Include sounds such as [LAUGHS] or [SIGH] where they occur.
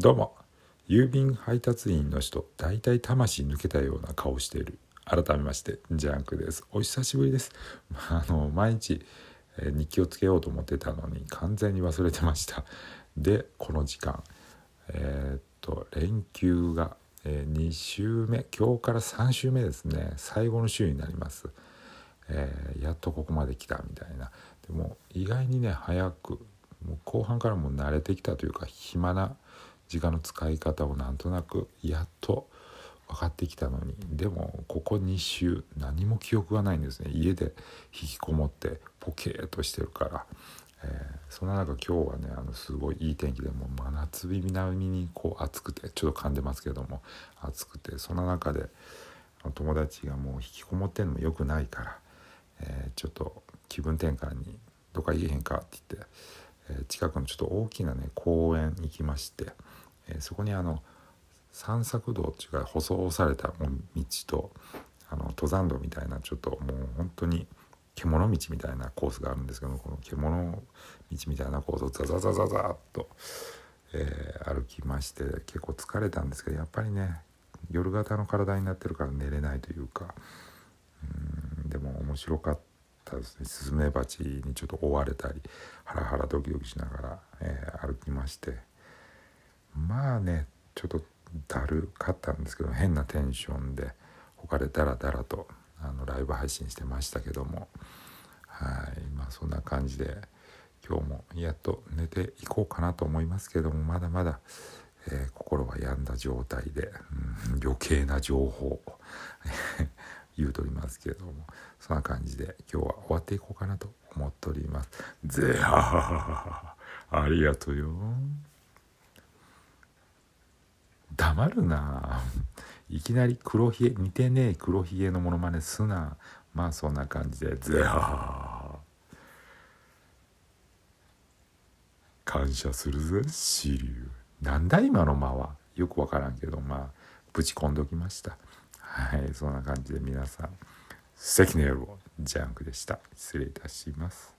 どうも。郵便配達員の人大体魂抜けたような顔している。改めましてジャンクです。お久しぶりです。あの毎日、日記をつけようと思ってたのに完全に忘れてました。でこの時間えー、っと連休が、えー、2週目。今日から3週目ですね。最後の週になります、えー、やっとここまで来たみたいな。でも意外にね早くもう後半からも慣れてきたというか暇な時間の使い方をなんとなくやっと分かってきたのにでもここ2週何も記憶がないんですね家で引きこもってポケーっとしてるから、えー、そんな中今日はねあのすごいいい天気でもう真夏日並みにこう暑くてちょっと噛んでますけども暑くてその中で友達がもう引きこもってんのもよくないから、えー、ちょっと気分転換にどっか行えへんかって言って。え近くのちょっと大きなね公園行きまして、えそこにあの散策道っていうか舗装された道とあの登山道みたいなちょっともう本当に獣道みたいなコースがあるんですけどこの獣道みたいなコースをザザザザザっと、えー、歩きまして結構疲れたんですけどやっぱりね夜型の体になってるから寝れないというかうんでも面白かったですね。スズメバチにちょっと追われたりハラハラドキドキしながら、えー、歩きまして。まあねちょっとだるかったんですけど変なテンションで他でダラダラとあのライブ配信してましたけどもはいまあそんな感じで今日もやっと寝ていこうかなと思いますけどもまだまだ、えー、心は病んだ状態で、うん、余計な情報 [LAUGHS] 言うとりますけどもそんな感じで今日は終わっていこうかなと思っております。ぜはありがとうよ。黙るな。いきなり黒ひげ似てねえ黒ひげのモノマネすな。まあそんな感じでぜは感謝するぜ支流。なんだ今の間は？よくわからんけどまあぶち込んでおきました。はいそんな感じで皆さん素敵な夜をジャンクでした。失礼いたします。